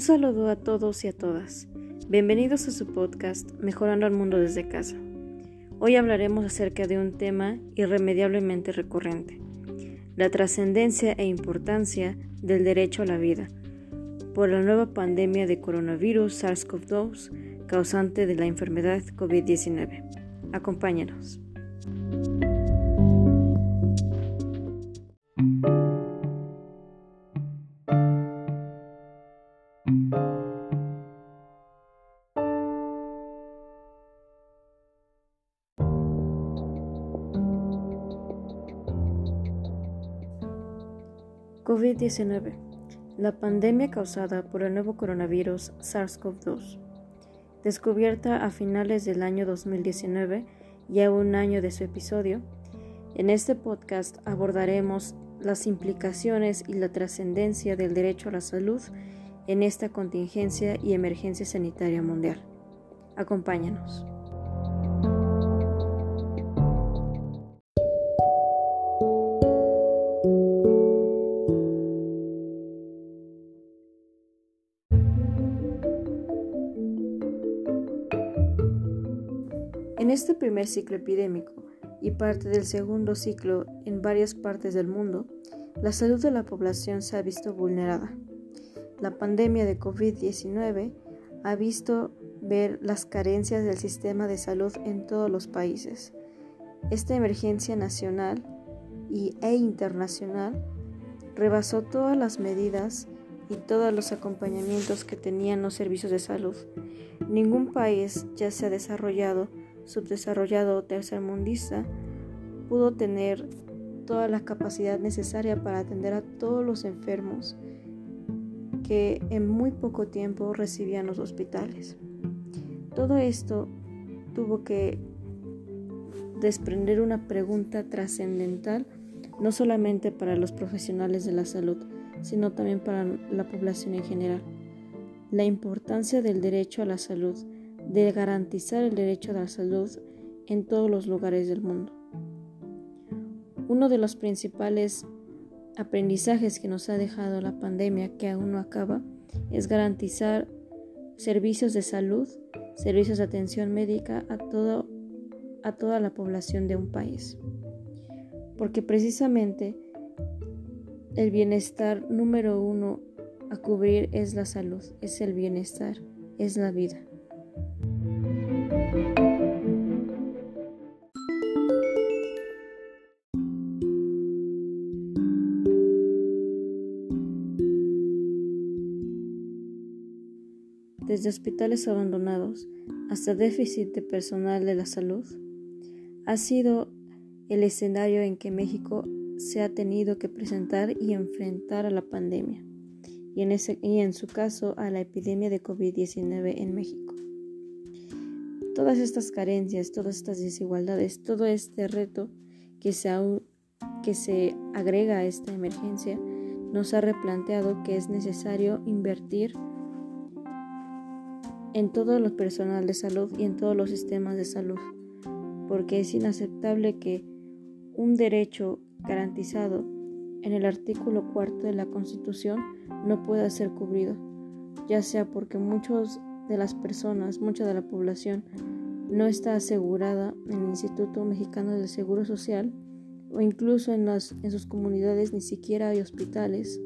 Un saludo a todos y a todas. Bienvenidos a su podcast Mejorando al Mundo desde casa. Hoy hablaremos acerca de un tema irremediablemente recurrente, la trascendencia e importancia del derecho a la vida por la nueva pandemia de coronavirus SARS-CoV-2 causante de la enfermedad COVID-19. Acompáñanos. COVID-19, la pandemia causada por el nuevo coronavirus SARS-CoV-2, descubierta a finales del año 2019 y a un año de su episodio, en este podcast abordaremos las implicaciones y la trascendencia del derecho a la salud en esta contingencia y emergencia sanitaria mundial. Acompáñanos. En este primer ciclo epidémico y parte del segundo ciclo en varias partes del mundo, la salud de la población se ha visto vulnerada. La pandemia de COVID-19 ha visto ver las carencias del sistema de salud en todos los países. Esta emergencia nacional y, e internacional rebasó todas las medidas y todos los acompañamientos que tenían los servicios de salud. Ningún país, ya sea desarrollado, subdesarrollado o tercermundista, pudo tener toda la capacidad necesaria para atender a todos los enfermos que en muy poco tiempo recibían los hospitales. Todo esto tuvo que desprender una pregunta trascendental no solamente para los profesionales de la salud, sino también para la población en general. La importancia del derecho a la salud, de garantizar el derecho a la salud en todos los lugares del mundo. Uno de los principales aprendizajes que nos ha dejado la pandemia, que aún no acaba, es garantizar servicios de salud, servicios de atención médica a, todo, a toda la población de un país. Porque precisamente el bienestar número uno a cubrir es la salud, es el bienestar, es la vida. Desde hospitales abandonados hasta déficit de personal de la salud, ha sido el escenario en que México se ha tenido que presentar y enfrentar a la pandemia y en, ese, y en su caso a la epidemia de COVID-19 en México. Todas estas carencias, todas estas desigualdades, todo este reto que se, que se agrega a esta emergencia nos ha replanteado que es necesario invertir en todo el personal de salud y en todos los sistemas de salud, porque es inaceptable que un derecho garantizado en el artículo cuarto de la Constitución no pueda ser cubrido, ya sea porque muchas de las personas, mucha de la población no está asegurada en el Instituto Mexicano del Seguro Social o incluso en, sus comunidades ni siquiera hay hospitales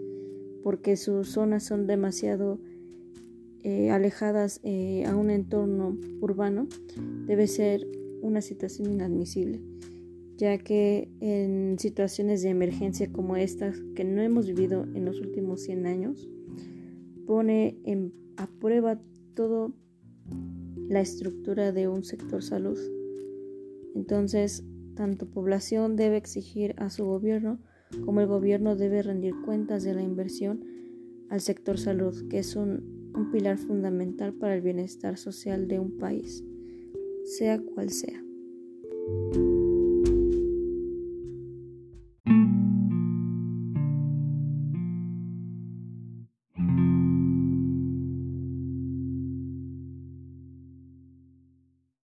porque sus zonas son demasiado eh, alejadas eh, a un entorno urbano debe ser una situación inadmisible, ya que en situaciones de emergencia como estas que no hemos vivido en los últimos 100 años, pone a prueba toda la estructura de un sector salud. Entonces, tanto población debe exigir a su gobierno como el gobierno debe rendir cuentas de la inversión al sector salud, que es un un pilar fundamental para el bienestar social de un país, sea cual sea.